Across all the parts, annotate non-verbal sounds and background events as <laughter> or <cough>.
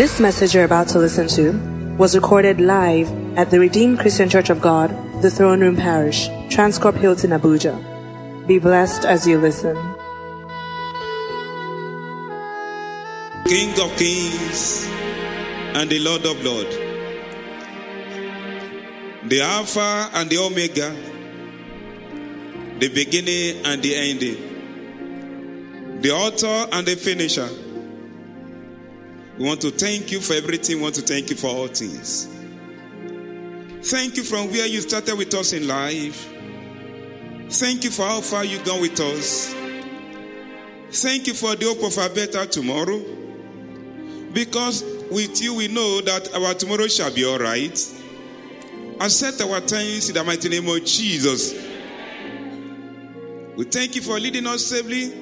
This message you're about to listen to was recorded live at the Redeemed Christian Church of God, the Throne Room Parish, Transcorp Hilton, Abuja. Be blessed as you listen. King of kings and the Lord of lords, the Alpha and the Omega, the beginning and the ending, the author and the finisher. We want to thank you for everything. We want to thank you for all things. Thank you from where you started with us in life. Thank you for how far you've gone with us. Thank you for the hope of a better tomorrow. Because with you we know that our tomorrow shall be all right. I Accept our thanks in the mighty name of Jesus. We thank you for leading us safely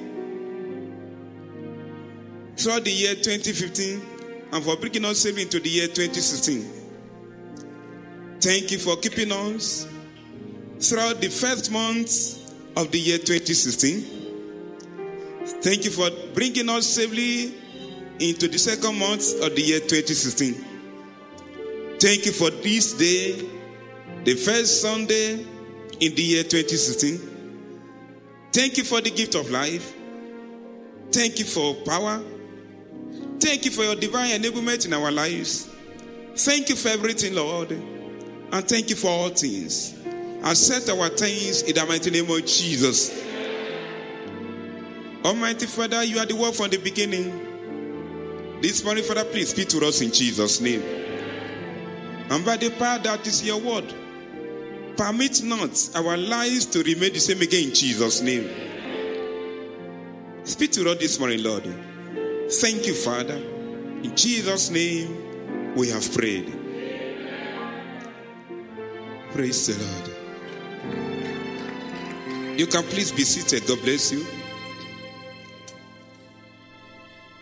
throughout the year 2015 and for bringing us safely into the year 2016. Thank you for keeping us throughout the first month of the year 2016. Thank you for bringing us safely into the second month of the year 2016. Thank you for this day, the first Sunday in the year 2016. Thank you for the gift of life. Thank you for power. Thank you for your divine enablement in our lives. Thank you for everything, Lord. And thank you for all things. Accept our thanks in the mighty name of Jesus. Almighty Father, you are the word from the beginning. This morning, Father, please speak to us in Jesus' name. And by the power that is your word, permit not our lives to remain the same again in Jesus' name. Speak to us this morning, Lord. Thank you, Father. In Jesus' name, we have prayed. Praise the Lord. You can please be seated. God bless you.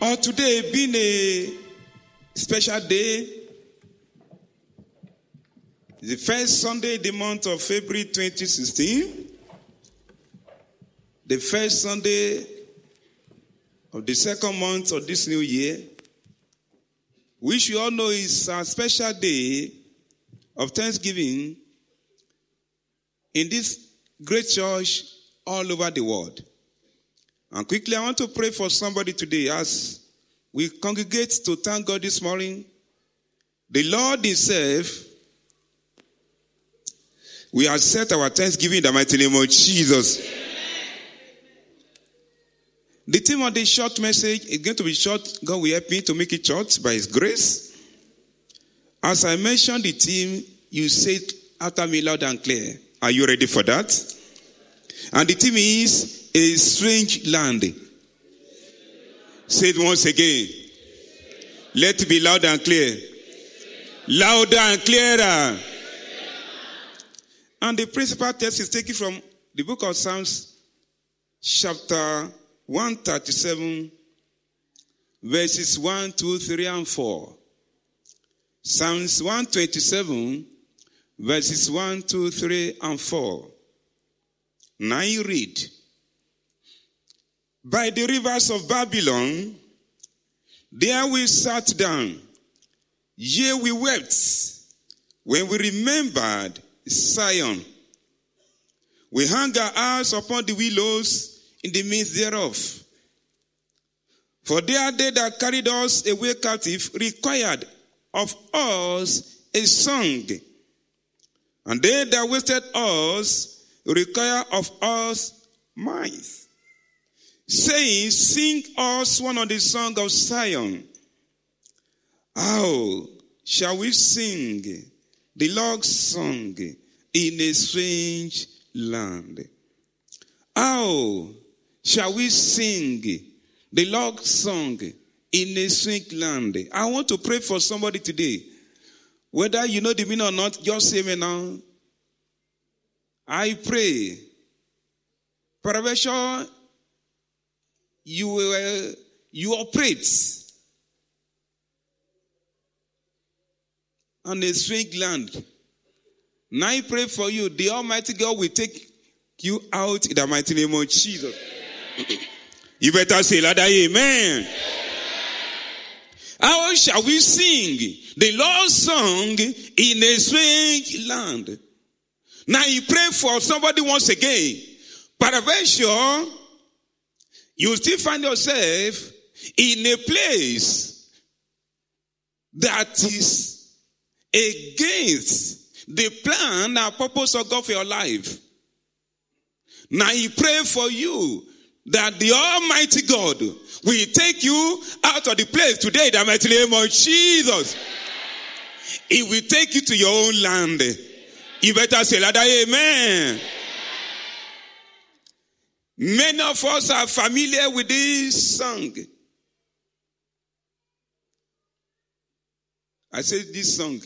Or today being a special day, the first Sunday the month of February 2016, the first Sunday of the second month of this new year, which you all know is a special day of Thanksgiving in this great church all over the world. And quickly, I want to pray for somebody today as we congregate to thank God this morning. The Lord Himself, we accept our thanksgiving in the mighty name of Jesus. The theme of this short message is going to be short. God will help me to make it short by His grace. As I mentioned the theme, you said after me loud and clear. Are you ready for that? And the theme is a strange land. Say it once again. Let it be loud and clear. Louder and clearer. And the principal text is taken from the book of Psalms, chapter 137, verses 1, 2, 3, and 4. Psalms 127, verses 1, 2, 3, and 4. Now you read. By the rivers of Babylon, there we sat down. Yea, we wept when we remembered Zion. We hung our eyes upon the willows in the midst thereof. For they are they that carried us away captive required of us a song. And they that wasted us require of us minds, saying, Sing us one of the song of Zion. How shall we sing the Lord's song in a strange land? How shall we sing the Lord's song in a strange land? I want to pray for somebody today. Whether you know the meaning or not, just say me now. I pray. Peradventure, you uh, you operate on a strange land. Now I pray for you. The Almighty God will take you out in the mighty name of Jesus. You better say louder, amen. How shall we sing the Lord's song in a strange land? Now you pray for somebody once again. But Peradventure, you still find yourself in a place that is against the plan and purpose of God for your life. Now he pray for you that the Almighty God will take you out of the place today the mighty name of Jesus. He will take you to your own land. You better say that, amen. Many of us are familiar with this song. I said this song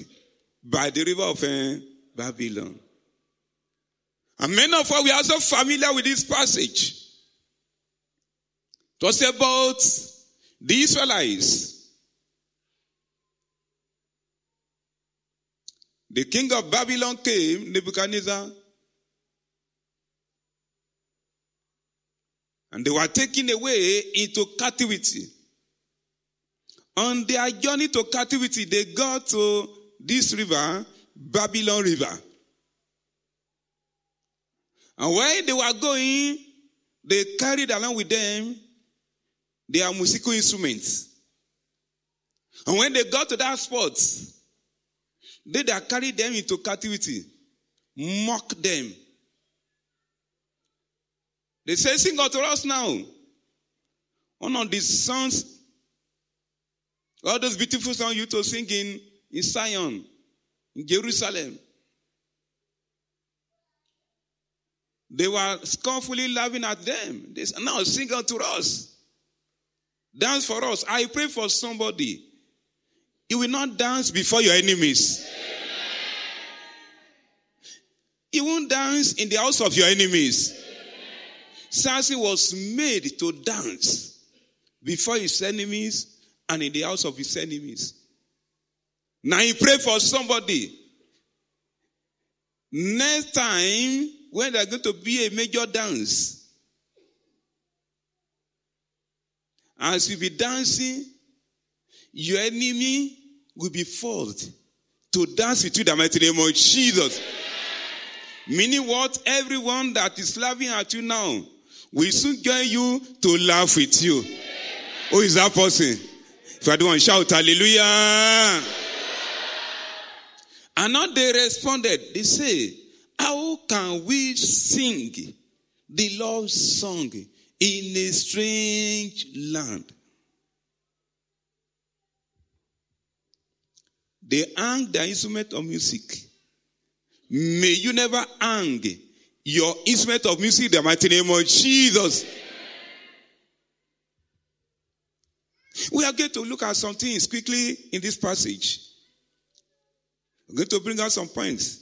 by the river of uh, Babylon. And many of us we are also familiar with this passage. It was about the Israelites. The king of Babylon came, Nebuchadnezzar, and they were taken away into captivity. On their journey to captivity, they got to this river, Babylon River. And while they were going, they carried along with them their musical instruments. And when they got to that spot, they that carried them into captivity mock them. They say, Sing unto us now. One of these songs, all those beautiful songs you to sing in, in Zion, in Jerusalem. They were scornfully laughing at them. They said, Now sing unto us. Dance for us. I pray for somebody. You will not dance before your enemies. You won't dance in the house of your enemies. Samson was made to dance before his enemies and in the house of his enemies. Now he pray for somebody. Next time, when there's going to be a major dance, as you be dancing, your enemy will be forced to dance with you the mighty name of Jesus. Meaning what? Everyone that is laughing at you now will soon join you to laugh with you. Who is that person? If I don't shout hallelujah. And now they responded. They say, how can we sing the Lord's song in a strange land? They hang their instrument of music. May you never hang your instrument of music in the mighty name of Jesus. We are going to look at some things quickly in this passage. I'm going to bring out some points.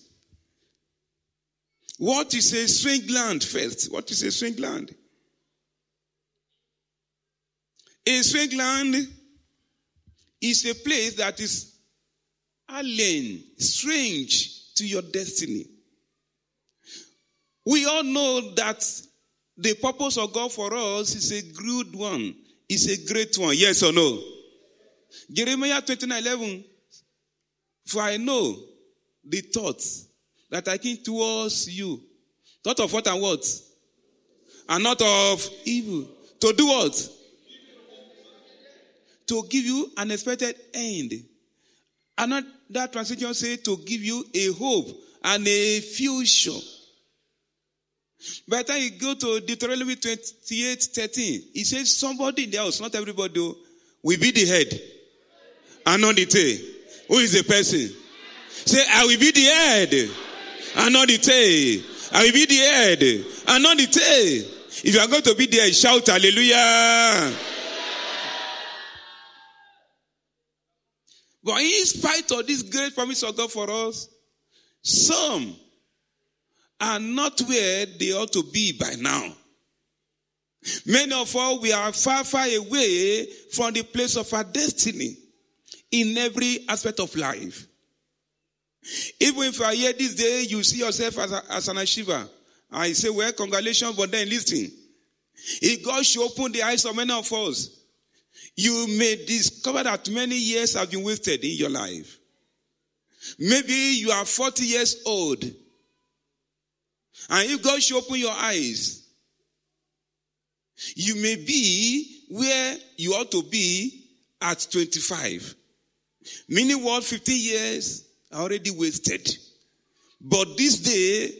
What is a strange land first? What is a strange land? A is a place that is alien, strange to your destiny. We all know that the purpose of God for us is a good one, is a great one. Yes or no? Jeremiah 29 11. For I know the thoughts that I think towards you. Thought of what and what? And not of evil. To do what? To give you an expected end. And that translation say to give you a hope and a future. By the time you go to Deuteronomy 28, 13, it says somebody in the house, not everybody, oh, will be the head and not the tail. Who is the person? Say, I will be the head and not the tail. I will be the head and not the tail. If you are going to be there, shout hallelujah. But in spite of this great promise of God for us, some are not where they ought to be by now. Many of us, we are far, far away from the place of our destiny in every aspect of life. Even if are here this day, you see yourself as, a, as an achiever. I say, well, congratulations, but then listen. If God should open the eyes of many of us, You may discover that many years have been wasted in your life. Maybe you are 40 years old. And if God should open your eyes, you may be where you ought to be at 25. Meaning what? 15 years are already wasted. But this day,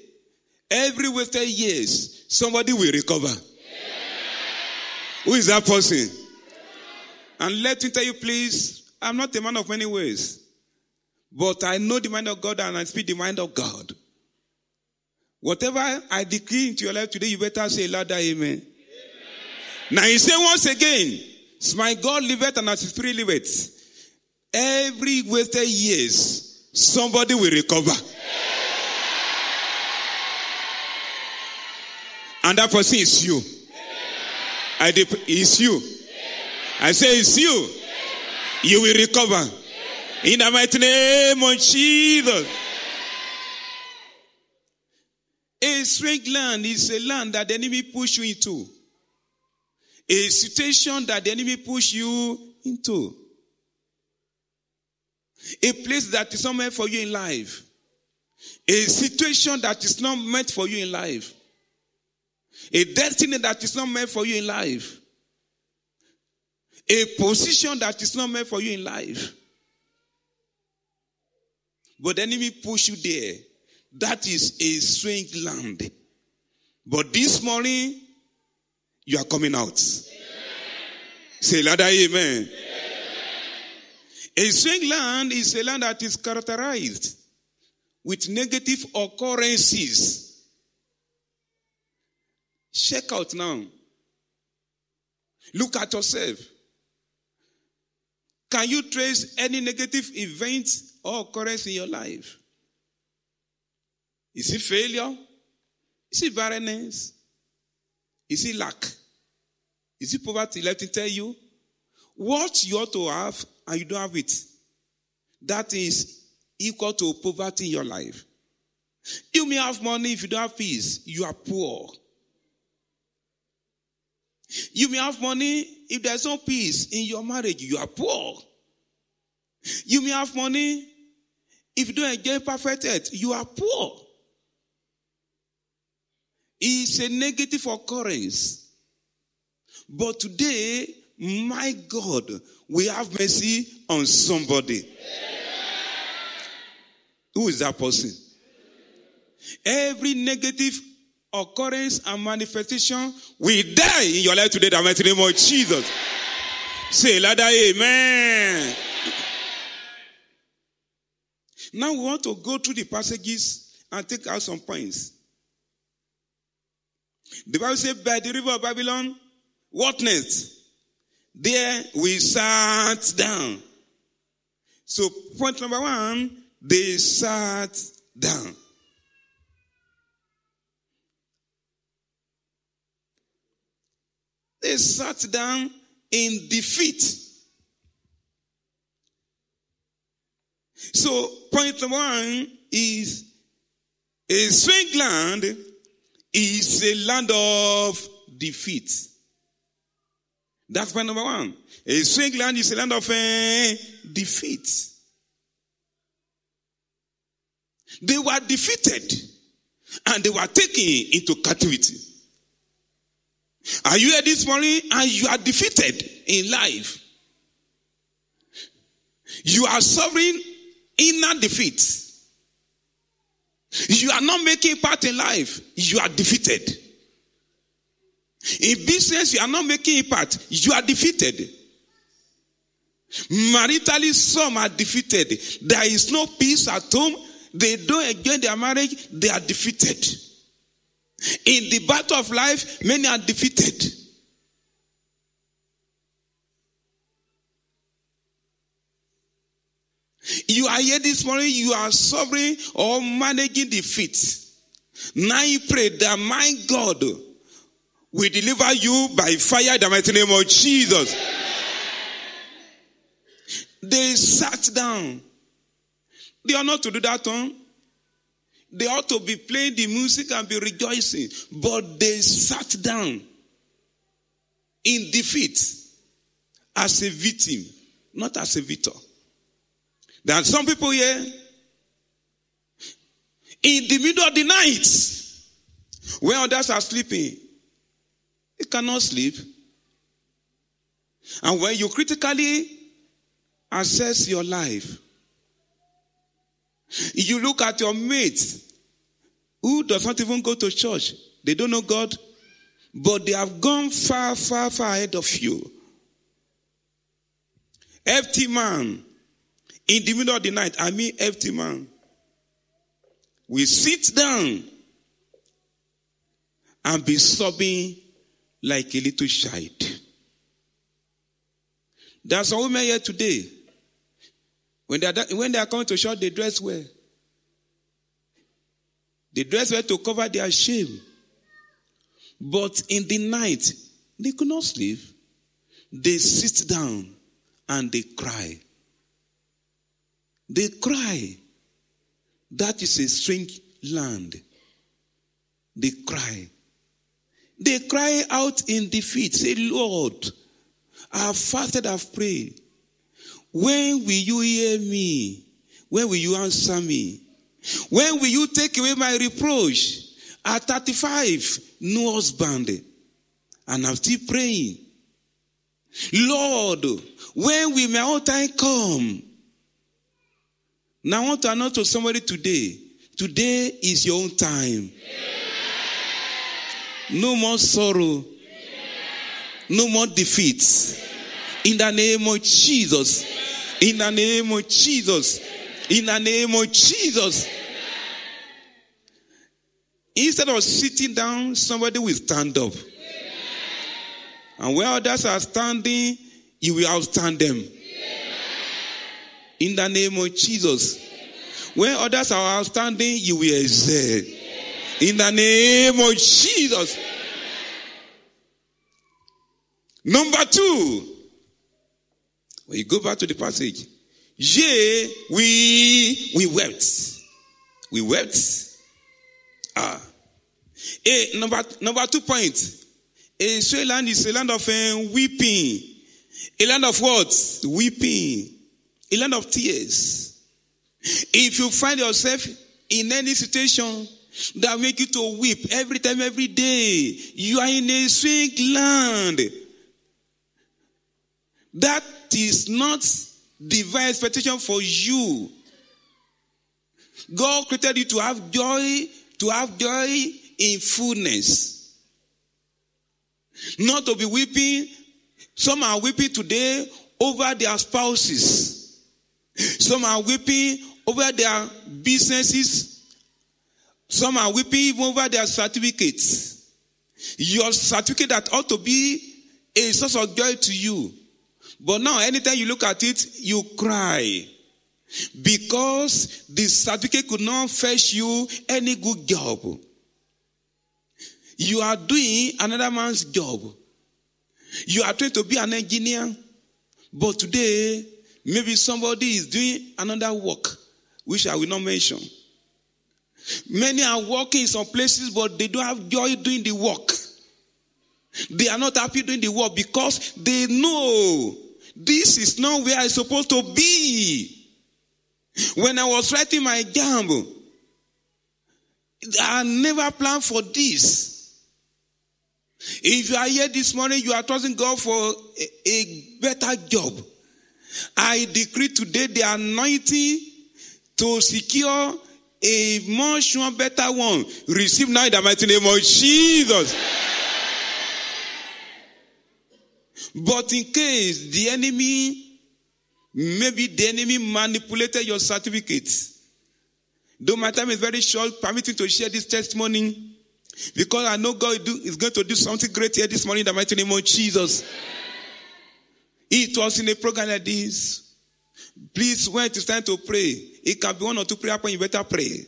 every wasted years, somebody will recover. Yeah. Who is that person? And let me tell you, please, I'm not a man of many ways. But I know the mind of God and I speak the mind of God. Whatever I decree into your life today, you better say louder amen. amen. Now he say once again, my God liveth and as his spirit liveth. Every wasted years, somebody will recover. And that person is you. I dep- it's you. I say it's you. You will recover. In the mighty name of Jesus. A strange land is a land that the enemy push you into. A situation that the enemy push you into. A place that is not meant for you in life. A situation that is not meant for you in life. A destiny that is not meant for you in life. A position that is not meant for you in life. But the enemy push you there. That is a strange land. But this morning, you are coming out. Amen. Say louder, amen. amen. A strange land is a land that is characterized with negative occurrences. Check out now. Look at yourself. Can you trace any negative event or occurrence in your life? Is it failure? Is it barrenness? Is it lack? Is it poverty? Let me tell you. What you ought to have and you don't have it, that is equal to poverty in your life. You may have money if you don't have peace, you are poor. You may have money if there's no peace in your marriage, you are poor. You may have money if you don't enjoy perfect health, you are poor. It's a negative occurrence. But today, my God, we have mercy on somebody. Who is that person? Every negative occurrence and manifestation will die in your life today, the mighty name of Jesus. Say louder, amen. Now we want to go through the passages and take out some points. The Bible says, by the river of Babylon, what next? There we sat down. So point number one, they sat down. They sat down in defeat. So point number one is a strange land is a land of defeat. That's point number one. A strange land is a land of uh, defeat. They were defeated and they were taken into captivity. Are you here this morning and you are defeated in life? You are suffering inner defeat. You are not making part in life. You are defeated. In business, you are not making impact. You are defeated. Maritally, some are defeated. There is no peace at home. They don't enjoy their marriage. They are defeated. In the battle of life, many are defeated. You are here this morning, you are suffering or managing defeat. Now you pray that my God will deliver you by fire in the mighty name of Jesus. They sat down. They are not to do that on. They ought to be playing the music and be rejoicing. But they sat down in defeat as a victim, not as a victor. There are some people here in the middle of the night when others are sleeping. You cannot sleep. And when you critically assess your life, you look at your mates who does not even go to church. They don't know God, but they have gone far, far, far ahead of you. Empty man, in the middle of the night, I mean empty man, we sit down and be sobbing like a little child. There are some women here today. When they are, when they are coming to church, they dress well. They dress well to cover their shame. But in the night, they could not sleep. They sit down and they cry. They cry. That is a strange land. They cry. They cry out in defeat. Say, Lord, I have fasted, I have prayed. When will you hear me? When will you answer me? When will you take away my reproach? At 35, no husband. And I'm still praying. Lord, when will my own time come? Now I want to announce to somebody today. Today is your own time. No more sorrow. No more defeats. In the name of Jesus. In the name of Jesus. In the name of Jesus. Instead of sitting down, somebody will stand up. And where others are standing, you will outstand them. In the name of Jesus. When others are outstanding, you will excel. In the name of Jesus. Number two, when you go back to the passage, yea, we we wept. We wept. Ah. A number number two point. A land is a land of uh, weeping. A land of what? Weeping. A land of tears. If you find yourself in any situation that make you to weep every time, every day, you are in a swing land. That is not divine expectation for you. God created you to have joy, to have joy in fullness. Not to be weeping. Some are weeping today over their spouses. Some are weeping over their businesses. Some are weeping even over their certificates. Your certificate that ought to be a source of joy to you. But now, anytime you look at it, you cry. Because the certificate could not fetch you any good job. You are doing another man's job. You are trying to be an engineer. But today, maybe somebody is doing another work, which I will not mention. Many are working in some places, but they don't have joy doing the work. They are not happy doing the work because they know this is not where I'm supposed to be. When I was writing my exam, I never planned for this. If you are here this morning, you are trusting God for a, a better job. I decree today the anointing to secure a much more better one. Receive now in the mighty name of Jesus. But in case the enemy, maybe the enemy manipulated your certificates. Though my time is very short, permit me to share this testimony. Because I know God is going to do something great here this morning in the mighty name of Jesus. It was in a program like this. Please, when it is time to pray, it can be one or two prayer points, you better pray.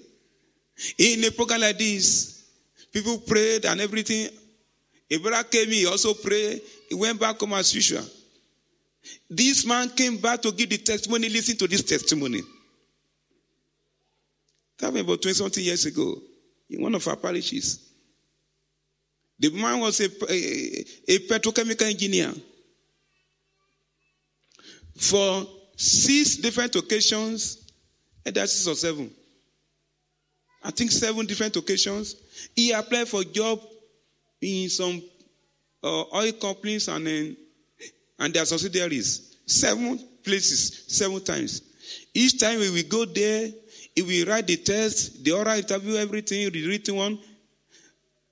In a program like this, people prayed and everything. A brother came, he also prayed. He went back home as usual. This man came back to give the testimony. Listen to this testimony. That happened about 20 something years ago in one of our parishes. The man was a, a, a petrochemical engineer. for six different occasions, eh, either six or seven. I think seven different occasions. He applied for job in some uh, oil companies and then and their subsidiaries. Seven places, seven times. Each time we will go there, he will write the test, the oral interview, everything, the written one,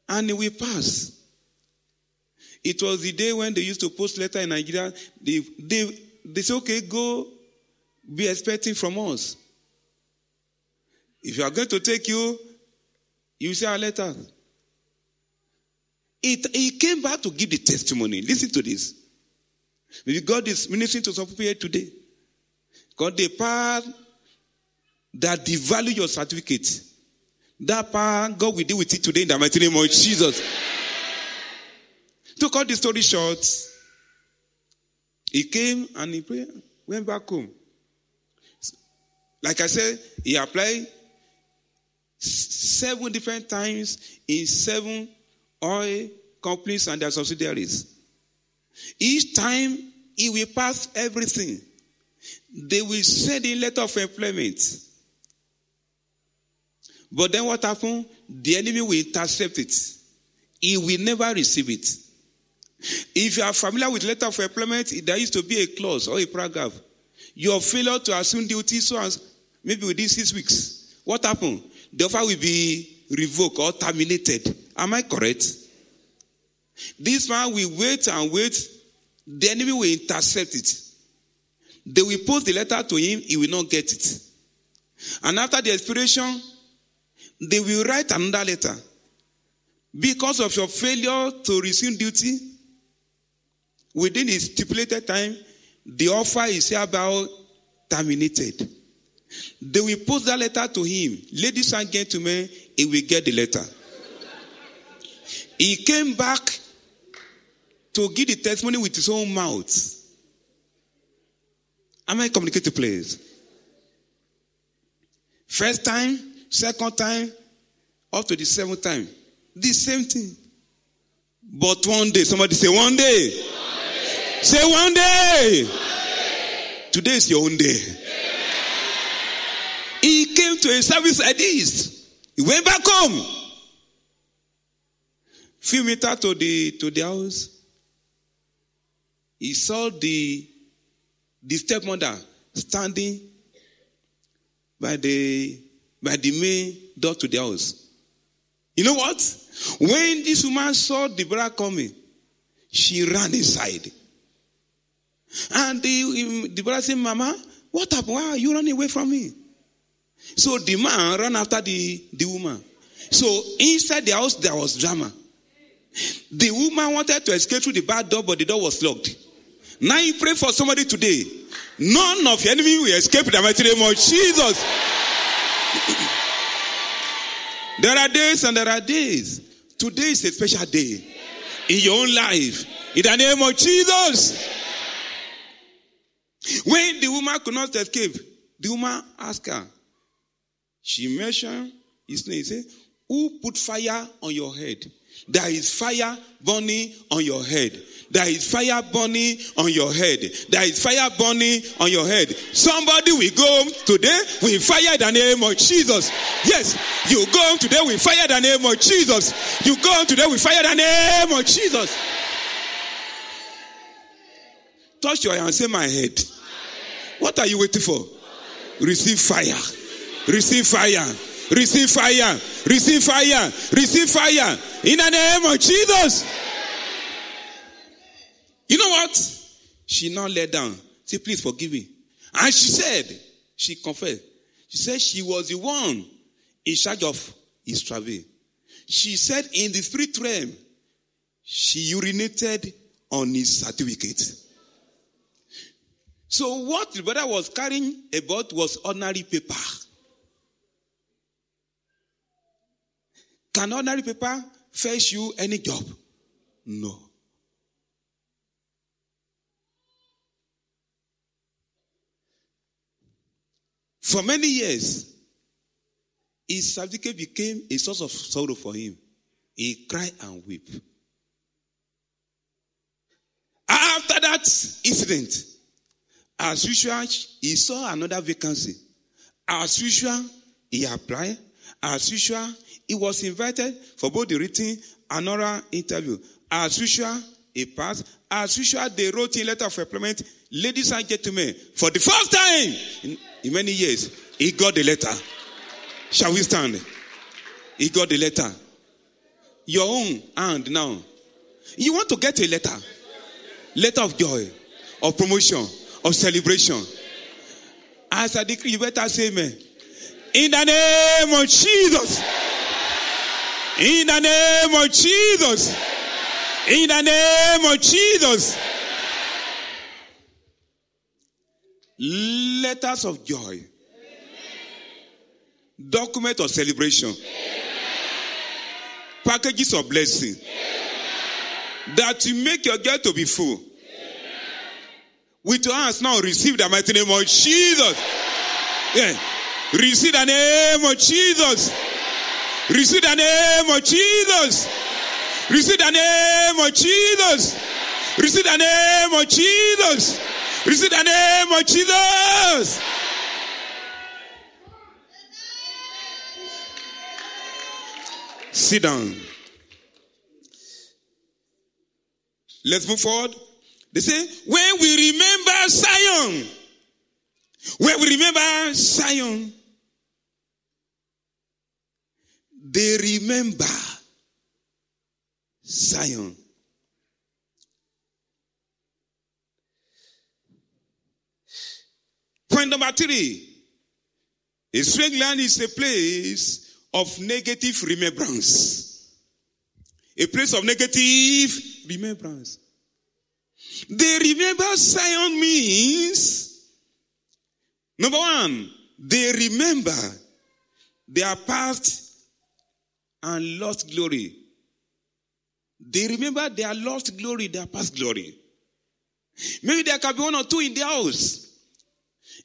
and we pass. It was the day when they used to post letter in Nigeria. They, they, they say, okay, go be expecting from us. If you are going to take you, you say our letter. It, he came back to give the testimony. Listen to this. Maybe God is ministering to some people here today. God, the power that devalue your certificate, that power, God will deal with it today in the mighty name of Jesus. To cut the story short, he came and he prayed, went back home. Like I said, he applied seven different times in seven oil companies and their subsidiaries. Each time he will pass everything. They will send in letter of employment. But then what happened? The enemy will intercept it. He will never receive it. If you are familiar with letter of employment, there used to be a clause or a paragraph. Your failure to assume duty so as maybe within six weeks. What happened? The offer will be revoked or terminated. Am I correct? This man will wait and wait. The enemy will intercept it. They will post the letter to him, he will not get it. And after the expiration, they will write another letter. Because of your failure to resume duty, within the stipulated time, the offer is hereby terminated. They will post that letter to him. Ladies and gentlemen, he will get the letter. He came back to give the testimony with his own mouth. Am I communicating, please? First time, second time, up to the seventh time. The same thing. But one day, somebody say, one day. One day. Say, one day. one day. Today is your own day. He came to a service like this. He went back home. Few meters to the to the house. He saw the the stepmother standing by the by the main door to the house. You know what? When this woman saw the brother coming, she ran inside. And the, the brother said, Mama, what happened? Why are you running away from me? So the man ran after the, the woman. So inside the house, there was drama. The woman wanted to escape through the back door, but the door was locked. Now you pray for somebody today. None of your enemy will escape the mighty name of Jesus. <clears throat> there are days and there are days. Today is a special day in your own life. In the name of Jesus. When the woman could not escape, the woman asked her, she mentioned his name. Say, Who put fire on your head? There is fire burning on your head. There is fire burning on your head. There is fire burning on your head. Somebody will go home today with fire the name of Jesus. Yes, you go home today with fire the name of Jesus. You go home today with fire the name of Jesus. Touch your hand and say, My head. What are you waiting for? Receive fire. Receive fire. Receive fire. Receive fire. Receive fire. In the name of Jesus. You know what? She now let down. Say, please forgive me. And she said, she confessed. She said she was the one in charge of his travel. She said in the spirit realm, she urinated on his certificate. So what the brother was carrying about was ordinary paper. Can ordinary paper fetch you any job? No. For many years, his certificate became a source of sorrow for him. He cried and wept. After that incident, As usual, he saw another vacancy. As usual, he applied. As usual, he was invited for both the written and oral interview. As usual, he passed. As usual, they wrote in letter of employment, ladies and gentlemen, for the first time in, in many years, he got the letter. Shall we stand? He got the letter. Your own hand now. You want to get a letter. Letter of joy, of promotion, of celebration. As I decree, you better say amen. In the name of Jesus. In the name of Jesus. In the name of Jesus. Letters of joy. Document of celebration. Packages of blessing. That will make your joy to be full. With your hands now, receive the mighty name of Jesus. Yeah. Receive the name of Jesus. Receive the name of Jesus. Receive the name of Jesus. Receive the name of Jesus. Receive the name of Jesus. Sit down. Let's move forward. They say, when we remember Zion, when we remember Zion, they remember Zion. Point number three. A land is a place of negative remembrance. A place of negative remembrance. They remember Zion means, number one, they remember their past and lost glory. They remember their lost glory, their past glory. Maybe there can be one or two in the house.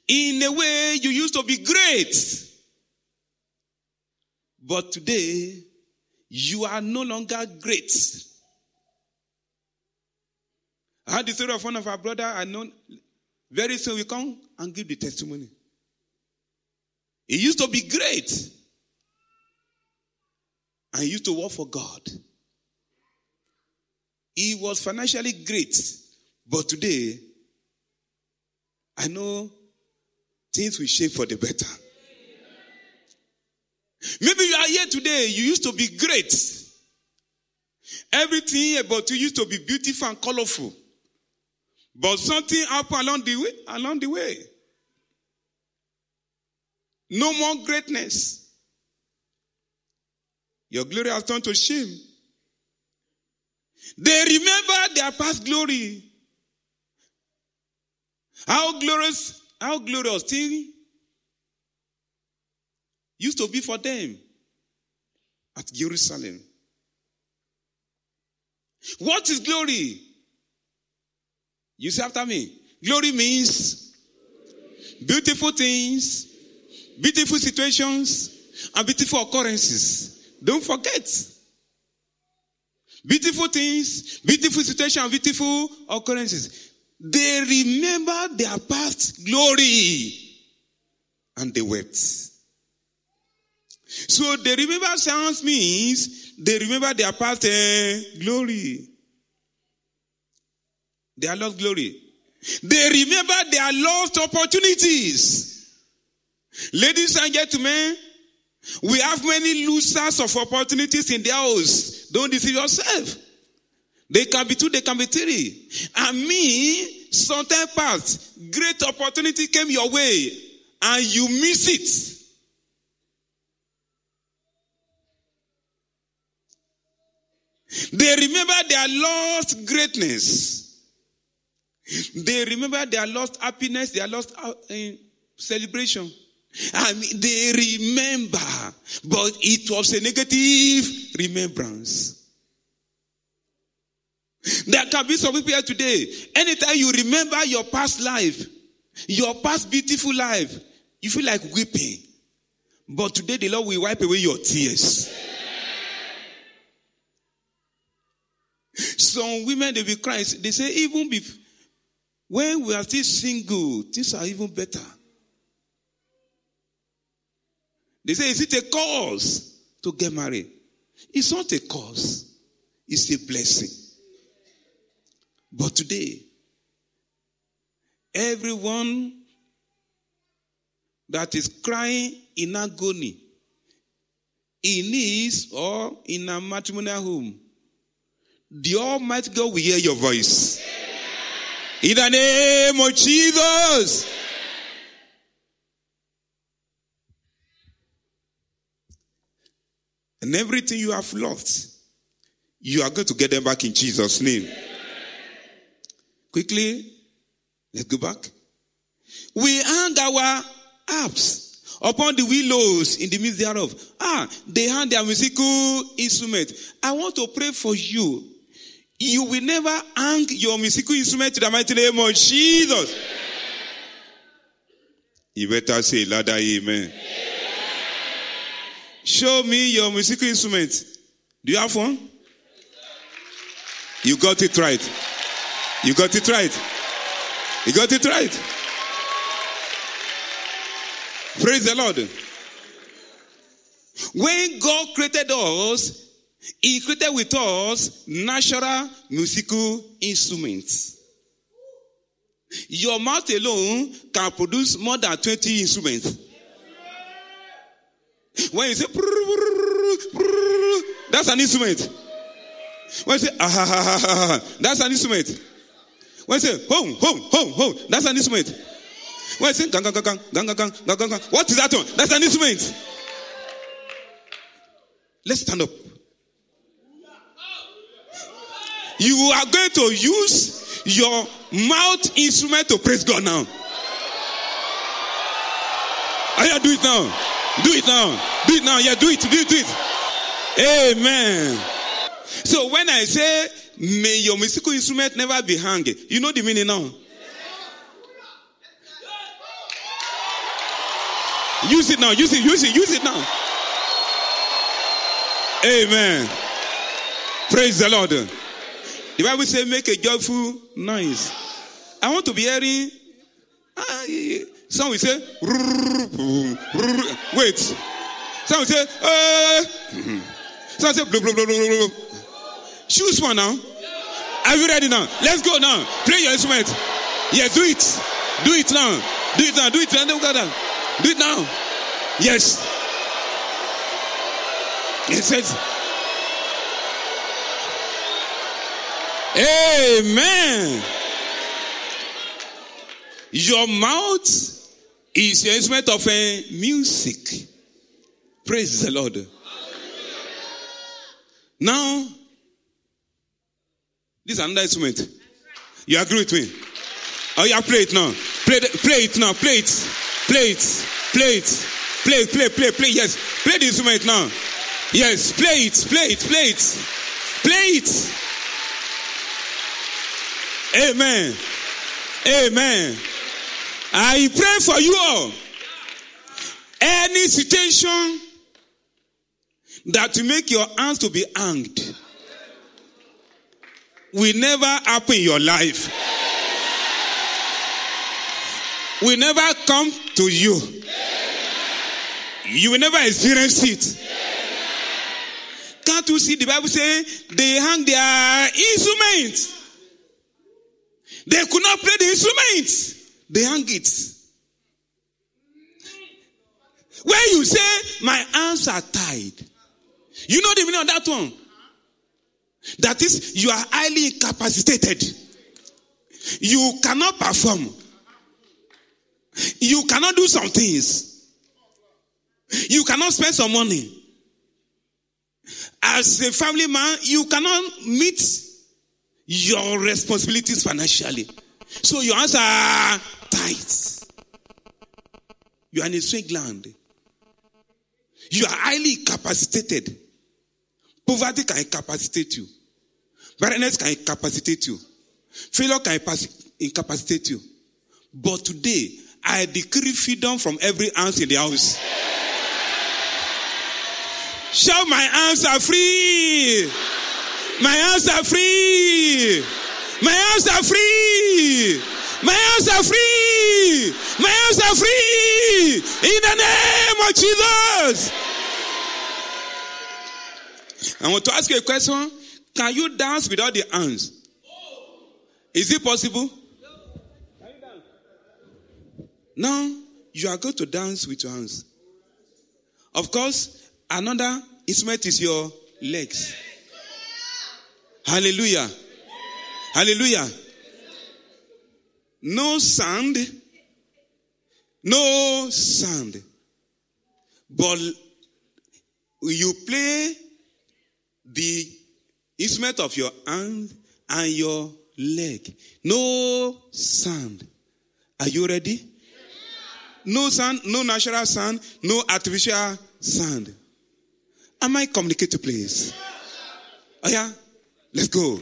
In a way, you used to be great. But today, you are no longer great. I had the story of one of our brother I know. Very soon we come and give the testimony. He used to be great. And used to work for God. He was financially great. But today, I know things will shape for the better. Maybe you are here today, you used to be great. Everything about you used to be beautiful and colorful. But something happened along the way, along the way. No more greatness. Your glory has turned to shame. They remember their past glory. How glorious, how glorious thing used to be for them at Jerusalem. What is glory? You say after me. Glory means beautiful things, beautiful situations, and beautiful occurrences. Don't forget. Beautiful things, beautiful situations, beautiful occurrences. They remember their past glory and they wept. So they remember sounds means they remember their past uh, glory. Their lost glory. They remember their lost opportunities. Ladies and gentlemen, we have many losers of opportunities in their house. Don't deceive yourself. They can be two, they can be three. And me, sometime past, great opportunity came your way and you miss it. They remember their lost greatness. They remember their lost happiness, their lost uh, celebration. And they remember, but it was a negative remembrance. There can be some people here today. Anytime you remember your past life, your past beautiful life, you feel like weeping. But today the Lord will wipe away your tears. Some women they be crying. They say even if When we are still single, things are even better. They say, is it a cause to get married? It's not a cause, it's a blessing. But today, everyone that is crying in agony in his or in a matrimonial home, the Almighty God will hear your voice. In the name of Jesus. And everything you have lost, you are going to get them back in Jesus' name. Quickly, let's go back. We hang our apps upon the willows in the midst thereof. Ah, they hang their musical instrument. I want to pray for you. You will never hang your musical instrument to the mighty name of Jesus. You better say louder, amen. Show me your musical instrument. Do you have one? You got it right. You got it right. You got it right. Praise the Lord. When God created us, He created with us natural musical instruments. Your mouth alone can produce more than 20 instruments. When you say, that's an instrument. When you say, ah, that's an instrument. When you say, home, home, home, home, that's an instrument. When you say, gang, gang, gang, gang, gang, gang, gang, gang, what is that one? That's an instrument. Let's stand up. You are going to use your mouth instrument to praise God now. Are you do it now? Do it now. Do it now. Yeah, do it. Do it. Do it. Amen. So when I say, may your musical instrument never be hanging, you know the meaning now. Use it now. Use it. Use it. Use it now. Amen. Praise the Lord. The Bible says, make a joyful noise. I want to be hearing. Ah, some will say, wait. Some will say, uh, some will say, blah, blah, blah, blah, blah. Choose one now. Are you ready now? Let's go now. Play your instrument. Yeah, do it. Do it now. Do it now. Do it now. Do it now. Yes. It says, Amen. Your mouth is your instrument of uh, music. Praise the Lord. Now, this is another instrument. You agree with me? Oh, yeah, play it now. Play, the, play it now. Play it. Play it. Play it. Play, play, play, play. Yes. Play the instrument now. Yes. Play it. Play it. Play it. Play it. Amen. Amen. I pray for you all. Any situation that will make your hands to be hanged will never happen in your life. Will never come to you. You will never experience it. Can't you see the Bible say they hang their instruments? They could not play the instruments. They hang it. When you say, my hands are tied, you know the meaning of that one? That is, you are highly incapacitated. You cannot perform. You cannot do some things. You cannot spend some money. As a family man, you cannot meet your responsibilities financially. So your are tight. You are in a land. You are highly incapacitated. Poverty can incapacitate you. Barrenness can incapacitate you. Failure can incapacitate you. But today, I decree freedom from every ounce in the house. Shout, my hands are free. My hands are free. My hands are free. My hands are free. My hands free. In the name of Jesus. I want to ask you a question. Can you dance without the hands? Is it possible? Now, you are going to dance with your hands. Of course, another instrument is your legs. Hallelujah. Hallelujah. No sound. No sound. But you play the instrument of your hand and your leg. No sound. Are you ready? No sound, no natural sound, no artificial sound. Am I communicating, please? Oh yeah? Let's go.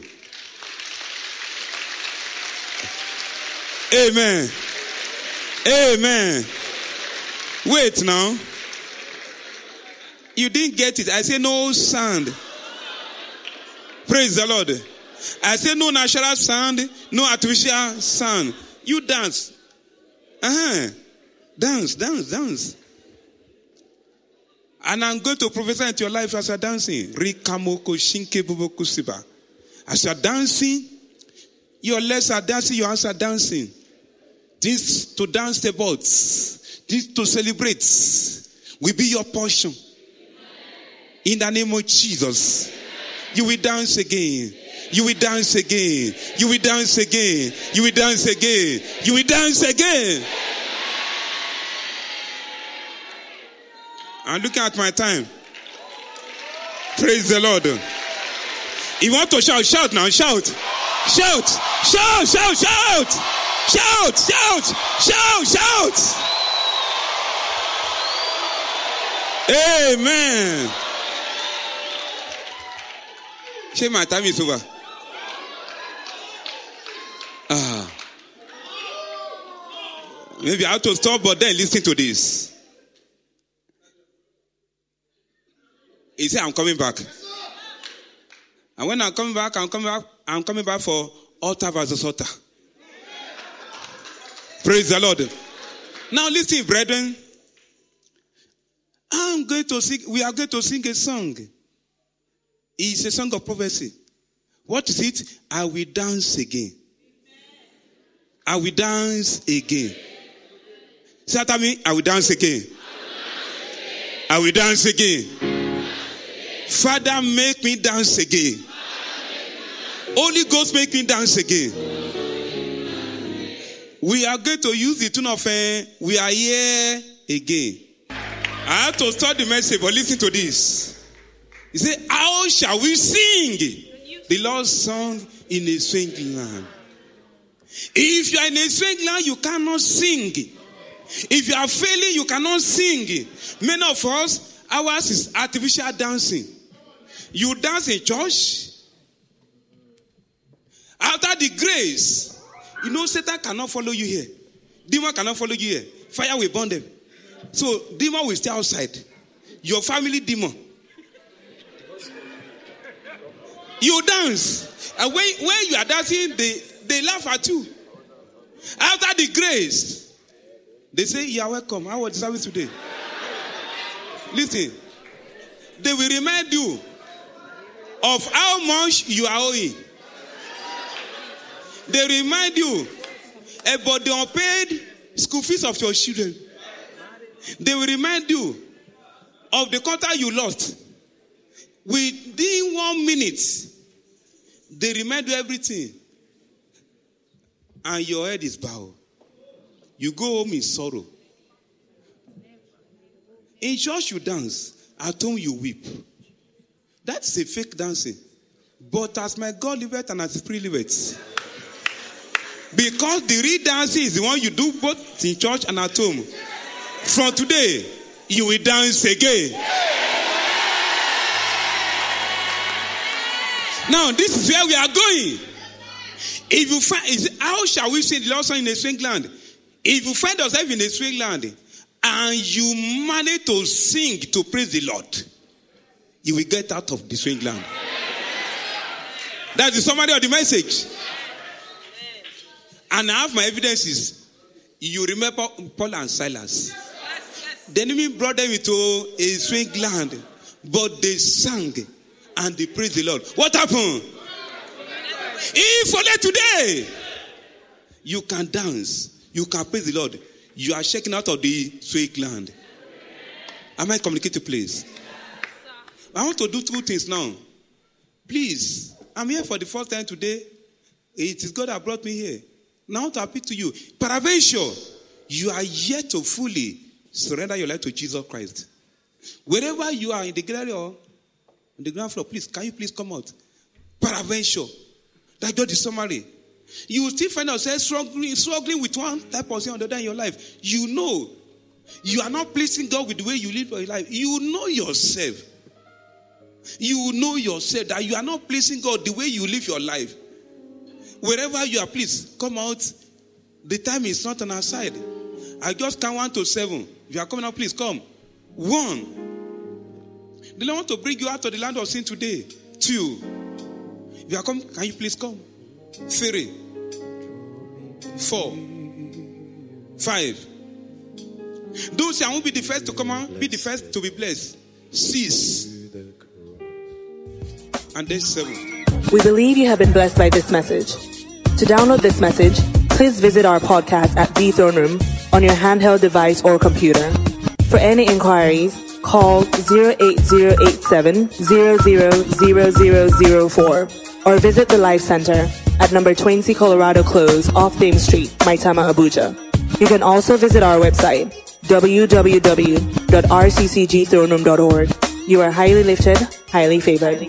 Amen. Amen. Wait now. You didn't get it. I say no sound. Praise the Lord. I say no natural sound, no artificial sound. You dance. Uh-huh. Dance, dance, dance. And I'm going to prophesy into your life as you're dancing. As you're dancing, your legs are dancing, your hands are dancing. This to dance about, this to celebrate will be your portion. In the name of Jesus, you will dance again. You will dance again. You will dance again. You will dance again. You will dance again. I'm looking at my time. Praise the Lord. You want to shout, shout now, shout. Shout, shout, shout, shout. Shout, shout, shout, shout. Amen. Say my time is over. Ah. Maybe I have to stop, but then listen to this. He said, I'm coming back. And when I'm coming back, I'm coming back, I'm coming back for altar versus altar. Praise the Lord. Now listen, brethren. I'm going to sing, we are going to sing a song. It's a song of prophecy. What is it? I will dance again. I will dance again. Say after me, I will dance again. I will dance again. Father, make me dance again. Holy Ghost, make me dance again. We are going to use the tune of uh, we are here again. I have to start the message, but listen to this. He said, How shall we sing the Lord's song in a strange land? If you are in a strange land, you cannot sing. If you are failing, you cannot sing. Many of us, ours is artificial dancing. You dance in church. After the grace, you know Satan cannot follow you here. Demon cannot follow you here. Fire will burn them. So demon will stay outside. Your family demon. You dance. And when, when you are dancing, they, they laugh at you. After the grace, they say, You are welcome. How was the service today? Listen, they will remind you of how much you are owing. They remind you about the unpaid school fees of your children. They will remind you of the contract you lost. Within one minute, they remind you everything. And your head is bowed. You go home in sorrow. In church, you dance. At home, you weep. That's a fake dancing. But as my God liveth and as his spirit. Because the real dancing is the one you do both in church and at home. From today, you will dance again. Now, this is where we are going. If you find, how shall we say the Lord in a strange land? If you find yourself in a strange land and you manage to sing to praise the Lord, you will get out of the strange land. That's the summary of the message. And I have my evidences. You remember Paul and Silas? The enemy brought them into a swing land, but they sang and they praised the Lord. What happened? If only today you can dance, you can praise the Lord, you are shaking out of the swing land. Am I communicating, please? I want to do two things now. Please, I'm here for the first time today. It is God that brought me here. Now to appeal to you. Peradventure, you are yet to fully surrender your life to Jesus Christ. Wherever you are in the gallery or on the ground floor, please, can you please come out? Peradventure. That's just the summary. You will still find yourself struggling, struggling with one type of sin other in your life. You know. You are not pleasing God with the way you live your life. You know yourself. You know yourself that you are not pleasing God the way you live your life. Wherever you are, please come out. The time is not on our side. I just count one to seven. If you are coming out, please come. One. The Lord want to bring you out of the land of sin today. Two. If you are coming, can you please come? Three. Four. Five. Those who won't be the first to come out, be the first to be blessed. Six. And then seven. We believe you have been blessed by this message. To download this message, please visit our podcast at The Throne Room on your handheld device or computer. For any inquiries, call 08087 000004 or visit the Life Center at number 20 Colorado Close off Dame Street, Maitama, Abuja. You can also visit our website, www.rccgthroneroom.org. You are highly lifted, highly favored.